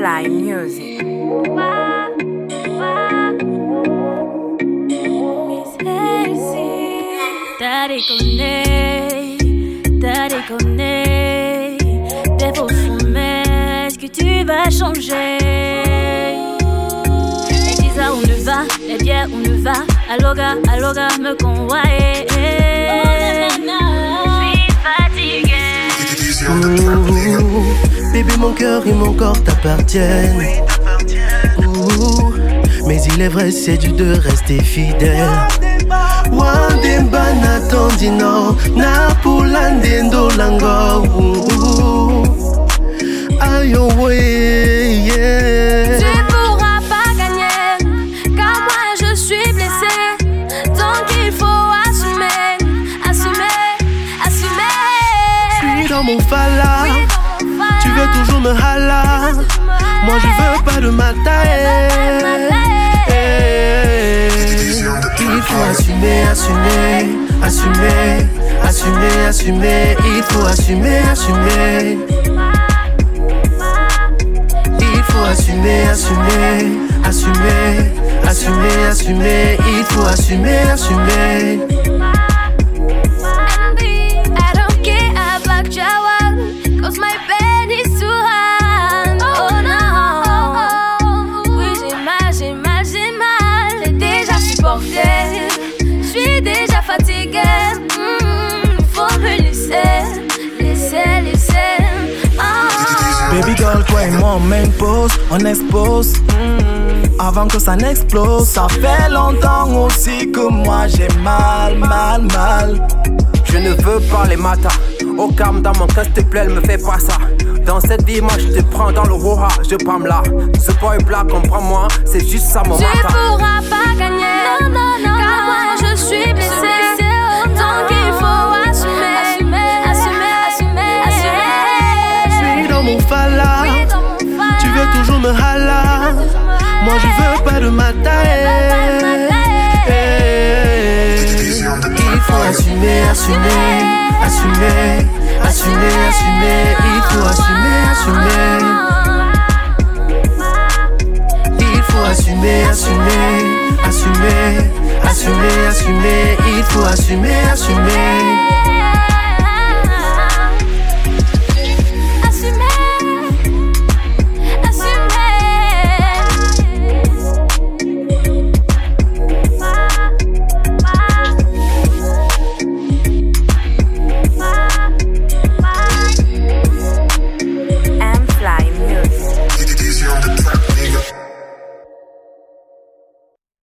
Fly Music. T'as déconné, t'as déconné. T'es faux mais est-ce que tu vas changer? Les disent on ne va, les bières on ne va. Aloga, aloga, me convoyer. Je suis fatiguée. Mon cœur et mon corps t'appartiennent. Mais il est vrai, c'est du de rester fidèle. Wandemba natondino napula ndendo lango Ouh, Ayo ouais, yeah. Tu pourras pas gagner, car moi je suis blessée. Donc il faut assumer, assumer, assumer. Suis dans mon fala, tu veux toujours me hala. Moi je veux pas de ma. Il faut assumer, assumer, assumer, assumer, assumer. Il faut assumer, assumer. Il faut assumer, assumer, assumer, assumer, assumer. Il faut assumer, assumer. Suis déjà fatiguée. Mm, faut me laisser, laisser, laisser. Oh. Baby girl, toi et moi on main pose, on expose. mm, Avant que ça n'explose, ça fait longtemps aussi que moi j'ai mal, mal, mal. Je ne veux pas les matins. Au calme dans mon cœur, s'il te plaît, me fais pas ça. Dans cette vie, moi je te prends dans le roha, je pam là. Ce boy black, comprends-moi, c'est juste ça mon Tu matin. pourras pas gagner, non, non, non, car moi Moi je veux pas de ma taille. Il faut assumer, assumer, assumer, assumer, assumer. Il faut assumer, assumer. Il faut assumer, assumer, assumer, assumer, assumer. Il faut assumer, assumer.